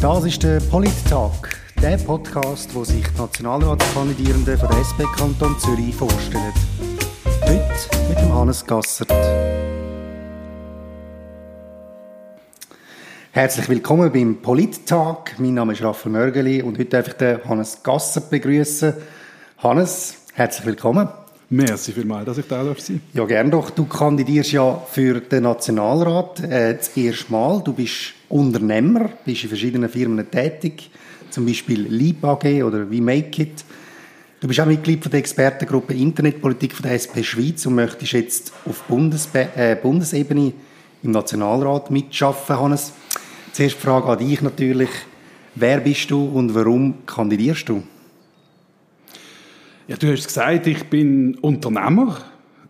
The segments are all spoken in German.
Das ist der Polit-Tag, der Podcast, wo sich die Nationalratskandidierenden von der SP Kanton Zürich vorstellen. Heute mit dem Hannes Gassert. Herzlich willkommen beim Polit-Tag. Mein Name ist Raphael Mörgeli und heute darf ich den Hannes Gassert begrüßen. Hannes, herzlich willkommen. Merci vielmals, dass ich da sein. Ja, gern doch. Du kandidierst ja für den Nationalrat äh, das erste Mal. Du bist Unternehmer, bist in verschiedenen Firmen tätig, zum Beispiel Leap AG oder We Make It. Du bist auch Mitglied von der Expertengruppe Internetpolitik von der SP Schweiz und möchtest jetzt auf Bundesbe äh, Bundesebene im Nationalrat mitschaffen, Hannes. Zuerst die Frage an dich natürlich. Wer bist du und warum kandidierst du? Ja, du hast gesagt, ich bin Unternehmer,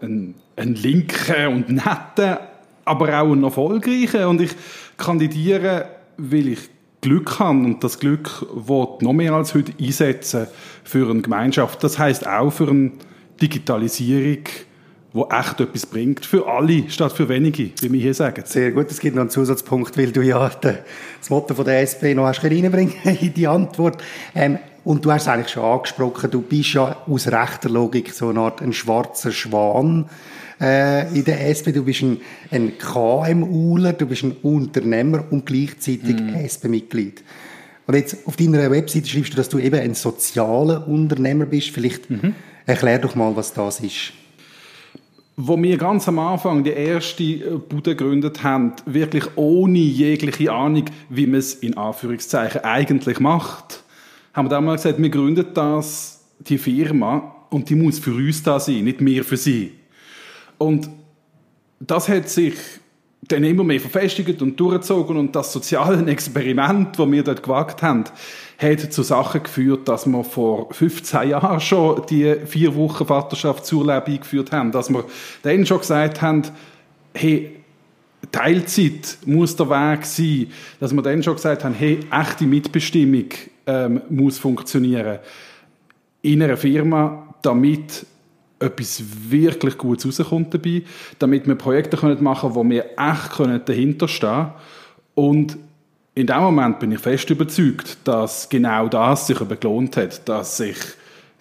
ein, ein linker und netter, aber auch ein erfolgreicher und ich kandidiere, weil ich Glück habe und das Glück wird noch mehr als heute einsetzen für eine Gemeinschaft. Das heißt auch für eine Digitalisierung, wo echt etwas bringt. Für alle statt für wenige, wie wir hier sagen. Sehr gut. Es gibt noch einen Zusatzpunkt, weil du ja das Motto von der SP noch hast reinbringen in die Antwort. Ähm, und du hast es eigentlich schon angesprochen, du bist ja aus rechter Logik so eine Art ein schwarzer Schwan äh, in der SP. Du bist ein, ein KMUler, du bist ein Unternehmer und gleichzeitig mm. SP-Mitglied. Und jetzt auf deiner Webseite schreibst du, dass du eben ein sozialer Unternehmer bist. Vielleicht mhm. erklär doch mal, was das ist. Wo wir ganz am Anfang die erste Bude gegründet haben, wirklich ohne jegliche Ahnung, wie man es in Anführungszeichen eigentlich macht, haben wir damals gesagt, wir gründen das, die Firma, und die muss für uns da sein, nicht mehr für sie. Und das hat sich dann immer mehr verfestigt und durchgezogen und das soziale Experiment, das wir dort gewagt haben, hat zu Sachen geführt, dass wir vor 15 Jahren schon die vier Wochen Vaterschaftsurlaub eingeführt haben, dass wir dann schon gesagt haben, hey, Teilzeit muss der Weg sein, dass wir dann schon gesagt haben, hey, echte Mitbestimmung ähm, muss funktionieren in einer Firma, damit etwas wirklich Gutes rauskommt dabei, damit wir Projekte machen können, wo wir echt dahinter stehen können. Und in dem Moment bin ich fest überzeugt, dass genau das sich gelohnt hat, dass sich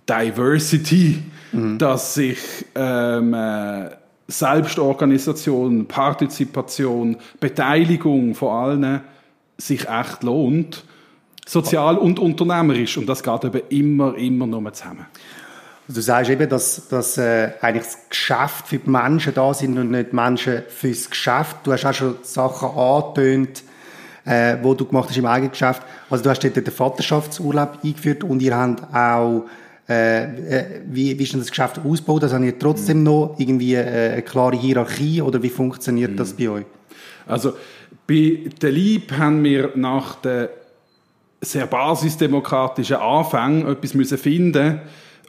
Diversity, mhm. dass sich ähm, äh, Selbstorganisation, Partizipation, Beteiligung von allen sich echt lohnt sozial und unternehmerisch. Und das geht eben immer, immer nur zusammen. Du sagst eben, dass, dass äh, eigentlich das Geschäft für die Menschen da sind und nicht die Menschen fürs Geschäft. Du hast auch schon Sachen angetönt, äh, wo du gemacht hast im eigenen Geschäft. Also du hast dort den Vaterschaftsurlaub eingeführt und ihr habt auch äh, äh, wie, wie ist denn das Geschäft ausgebaut? Also habt ihr trotzdem mhm. noch irgendwie äh, eine klare Hierarchie oder wie funktioniert mhm. das bei euch? Also bei der Lieb haben wir nach der sehr basisdemokratischen Anfang etwas müssen finden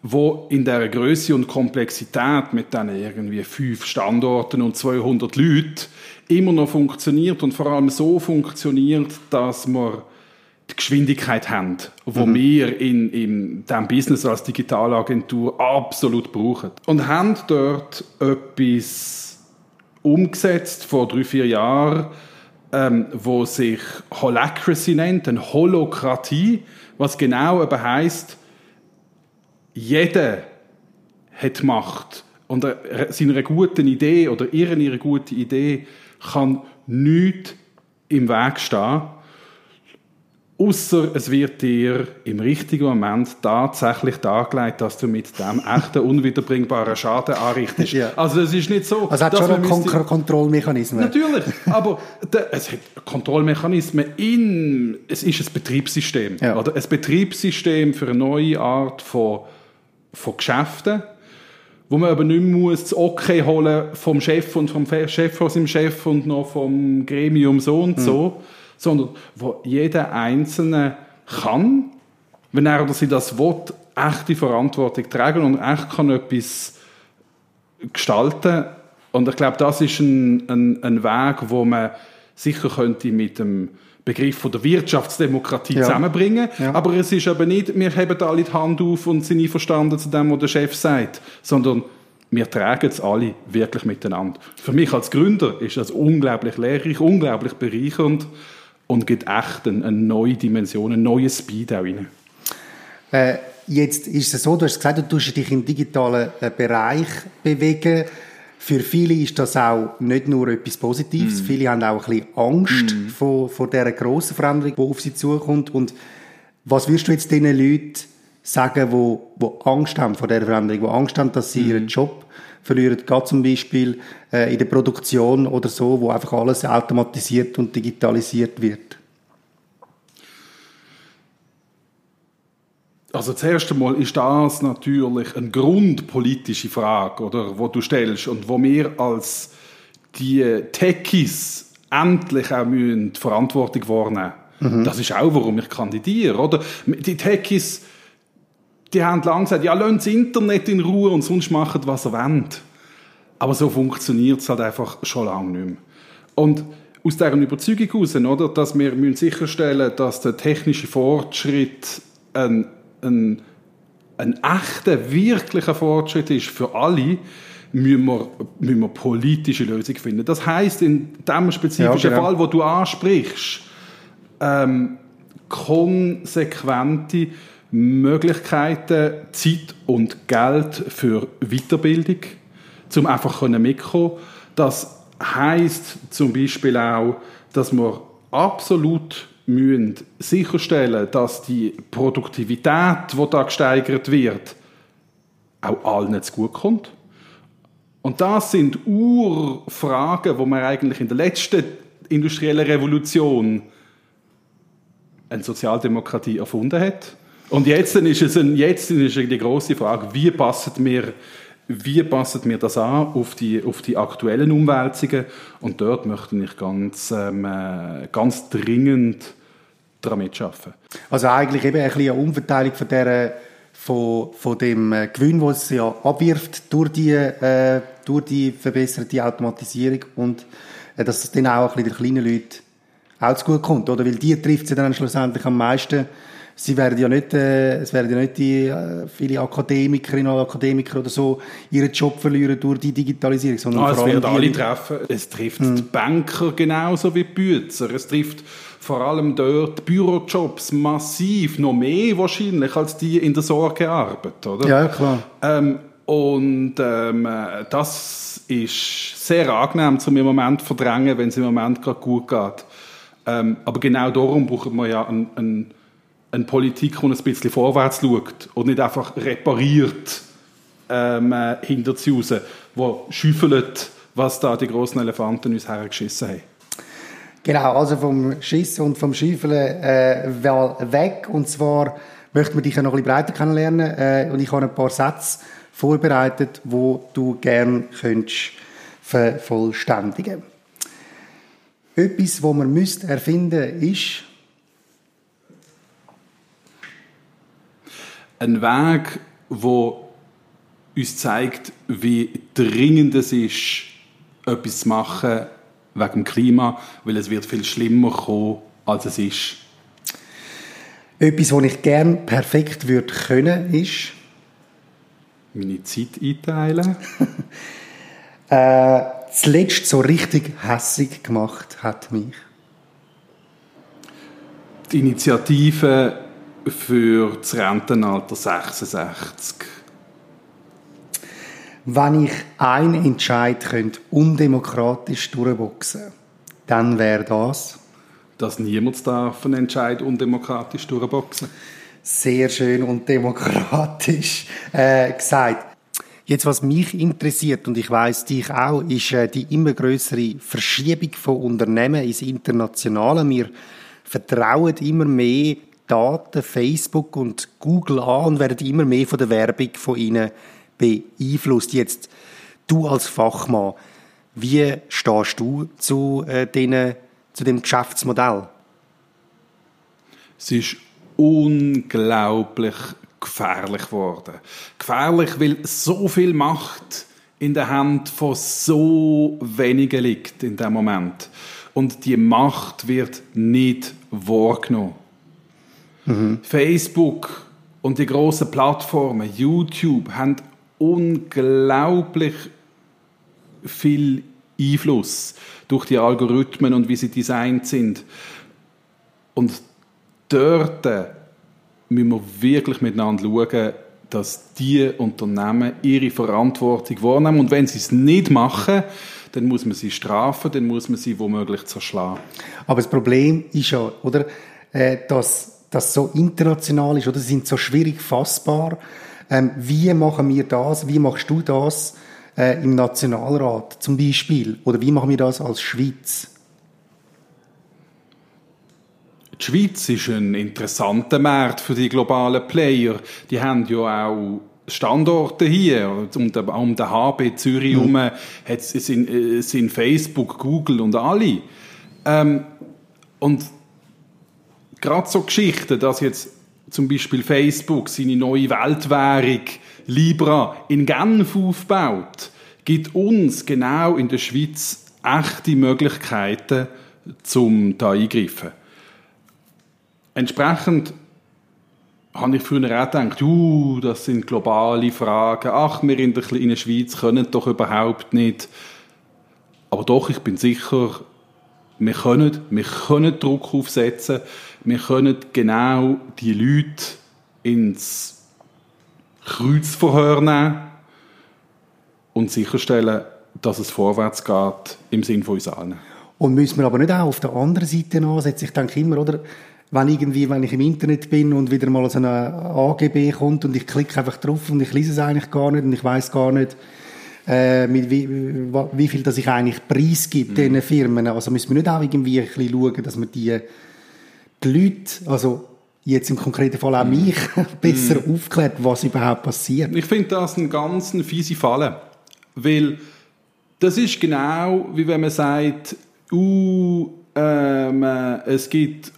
wo in der Größe und Komplexität mit dann irgendwie fünf Standorten und 200 Leuten immer noch funktioniert und vor allem so funktioniert, dass wir die Geschwindigkeit haben, wo mhm. wir in, in diesem Business als Digitalagentur absolut brauchen. Und haben dort etwas umgesetzt vor drei, vier Jahren, ähm, wo sich Holacracy nennt, eine Holokratie, was genau eben heisst, jeder hat Macht. Und seiner guten Idee oder ihren ihre gute Idee kann nichts im Weg stehen, Außer es wird dir im richtigen Moment tatsächlich dargelegt, dass du mit dem echten unwiederbringbaren Schaden anrichtest. ja. Also es ist nicht so. Also es hat schon einen Kon Kontrollmechanismus. Natürlich, aber es hat Kontrollmechanismen in. Es ist ein Betriebssystem, ja. oder? Ein Betriebssystem für eine neue Art von, von Geschäften, wo man aber nicht mehr muss das Okay holen vom Chef und vom Chef von seinem Chef und noch vom Gremium so und mhm. So sondern wo jeder Einzelne kann, wenn er oder sie das will, echte Verantwortung tragen und echt kann etwas gestalten. Und ich glaube, das ist ein, ein, ein Weg, wo man sicher könnte mit dem Begriff von der Wirtschaftsdemokratie ja. zusammenbringen. Ja. Aber es ist aber nicht, wir heben alle die Hand auf und sind einverstanden zu dem, was der Chef sagt, sondern wir tragen es alle wirklich miteinander. Für mich als Gründer ist das unglaublich lehrreich, unglaublich bereichernd und gibt echt eine, eine neue Dimension, einen neuen Speed auch rein. Äh, jetzt ist es so, du hast gesagt, du tust dich im digitalen äh, Bereich bewegen. Für viele ist das auch nicht nur etwas Positives. Mm. Viele haben auch ein bisschen Angst mm. vor, vor dieser grossen Veränderung, die auf sie zukommt. Und was würdest du jetzt diesen Leuten sagen, die, die Angst haben vor dieser Veränderung, die Angst haben, dass sie mm. ihren Job verlieren, gerade zum Beispiel äh, in der Produktion oder so, wo einfach alles automatisiert und digitalisiert wird? Also zuerst einmal ist das natürlich eine grundpolitische Frage, oder, wo du stellst und wo wir als die Techies endlich auch müssen die Verantwortung wahrnehmen mhm. Das ist auch, warum ich kandidiere, oder? Die Techies, die haben lange gesagt, ja, lasst das Internet in Ruhe und sonst macht was ihr wollt. Aber so funktioniert es halt einfach schon lange nicht mehr. Und aus deren Überzeugung heraus, oder, dass wir sicherstellen müssen, dass der technische Fortschritt ein ein, ein echter, wirklicher Fortschritt ist für alle, müssen wir, müssen wir politische Lösungen finden. Das heißt in dem spezifischen ja, genau. Fall, wo du ansprichst, ähm, konsequente Möglichkeiten, Zeit und Geld für Weiterbildung, zum einfach mitkommen. Das heißt zum Beispiel auch, dass wir absolut müssen sicherstellen, dass die Produktivität, die da gesteigert wird, auch allen zugutekommt. Und das sind Urfragen, wo man eigentlich in der letzten industriellen Revolution eine Sozialdemokratie erfunden hat. Und jetzt ist es ein, jetzt ist die große Frage, wie passen wir wie passen wir das an auf die, auf die aktuellen Umwälzungen? Und dort möchte ich ganz, ähm, äh, ganz dringend daran mitschaffen. Also eigentlich eben ein eine Umverteilung von, der, von, von dem äh, Gewinn, den es ja abwirft durch die, äh, durch die verbesserte Automatisierung und äh, dass es dann auch ein bisschen den kleinen Leuten auch zu gut kommt, oder? Weil die trifft sie dann schlussendlich am meisten, sie werden ja nicht, äh, es werden ja nicht die äh, viele Akademikerinnen und Akademiker oder so ihren Job verlieren durch die Digitalisierung, sondern ah, vor allem es wird alle treffen. Es trifft hm. die Banker genauso wie die Bützer. Es trifft vor allem dort Bürojobs massiv, noch mehr wahrscheinlich als die in der Sorgearbeit, oder? Ja, klar. Ähm, und ähm, das ist sehr angenehm zum im Moment verdrängen, wenn es im Moment gerade gut geht. Ähm, aber genau darum braucht man ja ein, ein eine Politik, die ein bisschen vorwärts schaut und nicht einfach repariert ähm, äh, hinter sie raus, die schüffelt, was da die großen Elefanten uns hergeschissen haben. Genau, also vom Schissen und vom Schüffeln äh, weg. Und zwar möchten wir dich noch ein breiter kennenlernen. Äh, und ich habe ein paar Sätze vorbereitet, wo du gerne könntest vervollständigen. Etwas, was man müsste erfinden, ist ein Weg, wo uns zeigt, wie dringend es ist, etwas zu machen wegen dem Klima, weil es wird viel schlimmer kommen, als es ist. Etwas, was ich gerne perfekt würde können, ist meine Zeit einteilen. äh, zuletzt so richtig hässig gemacht hat mich die Initiative für das Rentenalter 66. Wenn ich einen Entscheid könnte undemokratisch durchboxen dann wäre das? Dass niemand darf einen Entscheid undemokratisch durchboxen Sehr schön und demokratisch äh, gesagt. Jetzt, was mich interessiert, und ich weiß dich auch, ist äh, die immer größere Verschiebung von Unternehmen ins Internationale. Wir vertrauen immer mehr Daten Facebook und Google an und werden immer mehr von der Werbung von ihnen beeinflusst. Jetzt, du als Fachmann, wie stehst du zu, äh, denen, zu dem Geschäftsmodell? Es ist unglaublich gefährlich geworden. Gefährlich, weil so viel Macht in der Hand von so wenigen liegt in dem Moment. Und die Macht wird nicht wahrgenommen. Mhm. Facebook und die großen Plattformen, YouTube, haben unglaublich viel Einfluss durch die Algorithmen und wie sie designt sind. Und dort müssen wir wirklich miteinander schauen, dass die Unternehmen ihre Verantwortung wahrnehmen. Und wenn sie es nicht machen, dann muss man sie strafen, dann muss man sie womöglich zerschlagen. Aber das Problem ist ja, oder, äh, dass das so international ist, oder? Sie sind so schwierig fassbar. Ähm, wie machen wir das? Wie machst du das äh, im Nationalrat zum Beispiel? Oder wie machen wir das als Schweiz? Die Schweiz ist ein interessanter Markt für die globalen Player. Die haben ja auch Standorte hier, um den, um den HB Zürich herum, mhm. sind, sind Facebook, Google und alle. Ähm, und gerade so Geschichten, dass jetzt zum Beispiel Facebook seine neue Weltwährung Libra in Genf aufbaut, gibt uns genau in der Schweiz echte Möglichkeiten, zum da eingreifen. Entsprechend habe ich früher auch gedacht, uh, das sind globale Fragen, ach, wir in der kleinen Schweiz können doch überhaupt nicht. Aber doch, ich bin sicher, wir können, wir können Druck aufsetzen, wir können genau die Leute ins Kreuzverhör nehmen und sicherstellen, dass es vorwärts geht im Sinn von uns allen. Und müssen wir aber nicht auch auf der anderen Seite ansetzen? Ich denke immer, oder, wenn irgendwie, wenn ich im Internet bin und wieder mal so eine AGB kommt und ich klicke einfach drauf und ich lese es eigentlich gar nicht und ich weiß gar nicht, äh, mit wie, wie viel das ich eigentlich preisgibt mhm. diesen Firmen. Also müssen wir nicht auch irgendwie ein bisschen schauen, dass wir die, die Leute, also jetzt im konkreten Fall auch mhm. mich, besser mhm. aufklärt, was überhaupt passiert. Ich finde das einen ganz fiese Falle, weil das ist genau, wie wenn man sagt, uh, ähm, äh, es gibt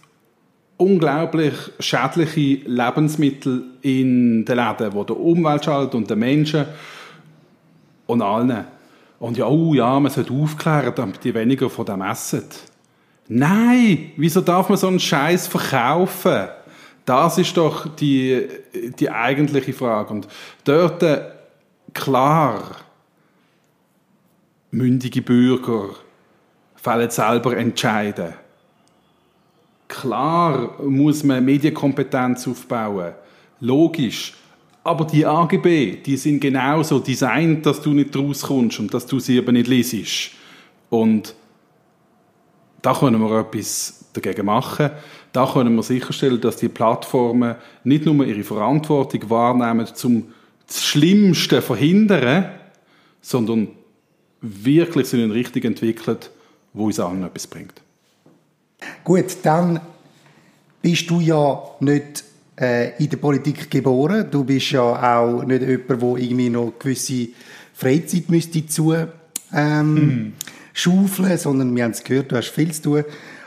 unglaublich schädliche Lebensmittel in den Läden, wo der Umwelt schadet und den Menschen und allen. Und ja, oh ja, man sollte aufklären, damit die weniger von dem essen. Nein, wieso darf man so einen Scheiß verkaufen? Das ist doch die, die eigentliche Frage. Und dort, klar, mündige Bürger fällen selber entscheiden. Klar muss man Medienkompetenz aufbauen. Logisch. Aber die AGB, die sind genauso designt, dass du nicht rauskommst und dass du sie eben nicht liest. Und da können wir etwas dagegen machen. Da können wir sicherstellen, dass die Plattformen nicht nur ihre Verantwortung wahrnehmen, zum das Schlimmste verhindern, sondern wirklich so eine Richtung entwickeln, wo uns allen etwas bringt. Gut, dann bist du ja nicht in der Politik geboren. Du bist ja auch nicht jemand, der irgendwie noch gewisse Freizeit müsste zu ähm, mhm. schaufeln, sondern wir haben es gehört, du hast viel zu tun.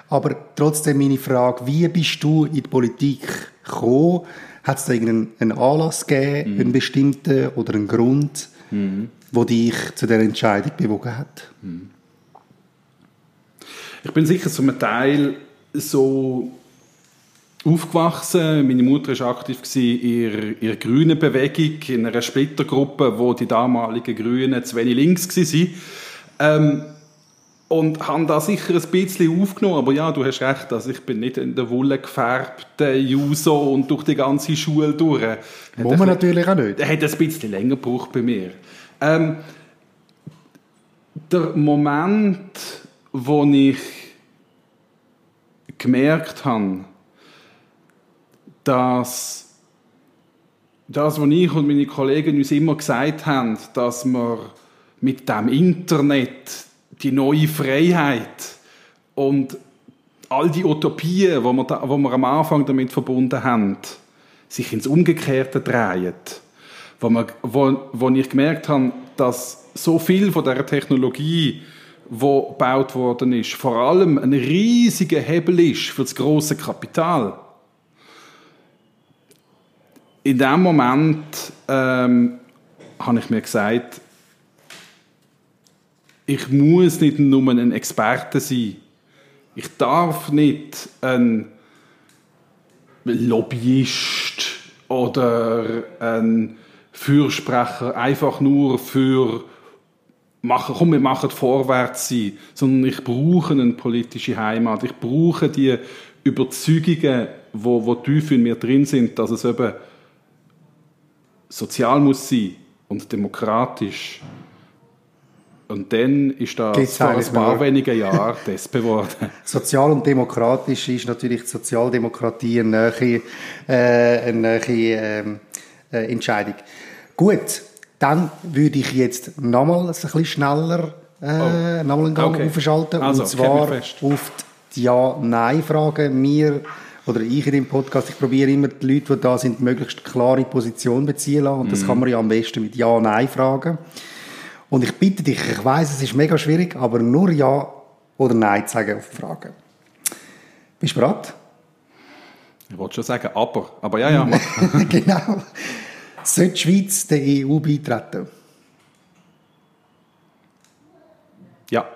Aber trotzdem meine Frage, wie bist du in die Politik gekommen? Hat es da irgendeinen Anlass gegeben, mhm. einen bestimmten oder einen Grund, wo dich zu der Entscheidung bewogen hat? Mhm. Ich bin sicher zum Teil so aufgewachsen. Meine Mutter war aktiv in ihrer, grünen Bewegung, in einer Splittergruppe, wo die damaligen Grünen zu wenig links waren. Ähm, und haben da sicher ein bisschen aufgenommen, aber ja, du hast recht, also ich bin nicht in der Wolle gefärbte Juso und durch die ganze Schule durch. Muss man natürlich auch nicht. Hat ein bisschen länger gebraucht bei mir. Ähm, der Moment, wo ich gemerkt habe, dass das, was ich und meine Kollegen uns immer gesagt haben, dass wir mit dem Internet die neue Freiheit und all die Utopien, die wir, da, die wir am Anfang damit verbunden haben, sich ins Umgekehrte drehen. Wo, wir, wo, wo ich gemerkt habe, dass so viel von der Technologie wo gebaut worden ist, vor allem ein riesiger Hebel ist für das große Kapital. In dem Moment ähm, habe ich mir gesagt, ich muss nicht nur ein Experte sein. Ich darf nicht ein Lobbyist oder ein Fürsprecher einfach nur für machen, komm, wir machen vorwärts sein, sondern ich brauche eine politische Heimat. Ich brauche die Überzeugungen, wo, wo tief in mir drin sind, dass es eben sozial muss sein und demokratisch. Und dann ist das Gibt's vor ein paar wenigen Jahren das geworden. Sozial und demokratisch ist natürlich die Sozialdemokratie eine neue, äh, eine neue ähm, äh, Entscheidung. Gut, dann würde ich jetzt nochmal ein bisschen schneller äh, nochmal einen Gang Okay. aufschalten. Also, und zwar auf die Ja-Nein-Frage. Wir oder ich in dem Podcast, ich probiere immer die Leute, die da sind, möglichst klare Position beziehen lassen. Und das kann man ja am besten mit Ja-Nein-Fragen. Und ich bitte dich, ich weiß, es ist mega schwierig, aber nur Ja oder Nein zu sagen auf die Frage. Bist du bereit? Ich wollte schon sagen, aber. Aber ja, ja. genau. Sollte die Schweiz der EU beitreten? ja.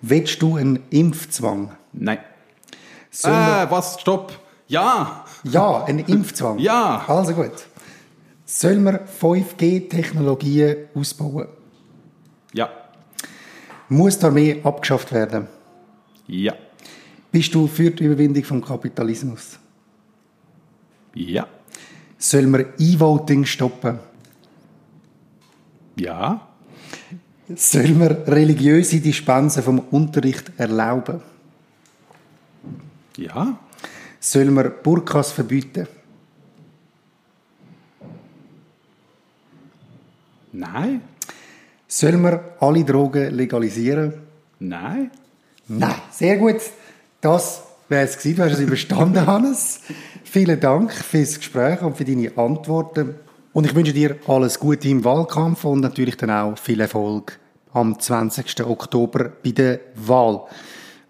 Willst du einen Impfzwang? Nein. Wir- Äh, was? Stopp. Ja. Ja, einen Impfzwang. Ja. Also gut. Sollen wir 5G-Technologien ausbauen? Ja. Muss die Armee abgeschafft werden? Ja. Bist du für die Überwindung vom Kapitalismus? Ja. Sollen wir E-Voting stoppen? Ja. Sollen wir religiöse Dispensen vom Unterricht erlauben? Ja. Sollen wir Burkas verbieten? Nein. Sollen wir alle Drogen legalisieren? Nein. Nein. Sehr gut. Das wäre es gewesen. Du hast es überstanden, Hannes. Vielen Dank fürs Gespräch und für deine Antworten. Und ich wünsche dir alles Gute im Wahlkampf und natürlich dann auch viel Erfolg am 20. Oktober bei der Wahl.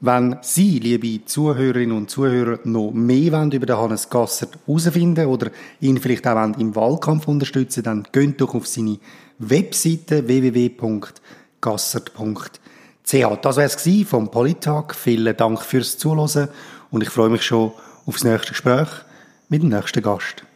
Wenn Sie, liebe Zuhörerinnen und Zuhörer, noch mehr wollen über Hannes Gassert herausfinden oder ihn vielleicht auch wollen im Wahlkampf unterstützen dann geht doch auf seine Webseite www.gassert.ch. Das wäre es vom Politag. Vielen Dank fürs Zuhören und ich freue mich schon aufs nächste Gespräch mit dem nächsten Gast.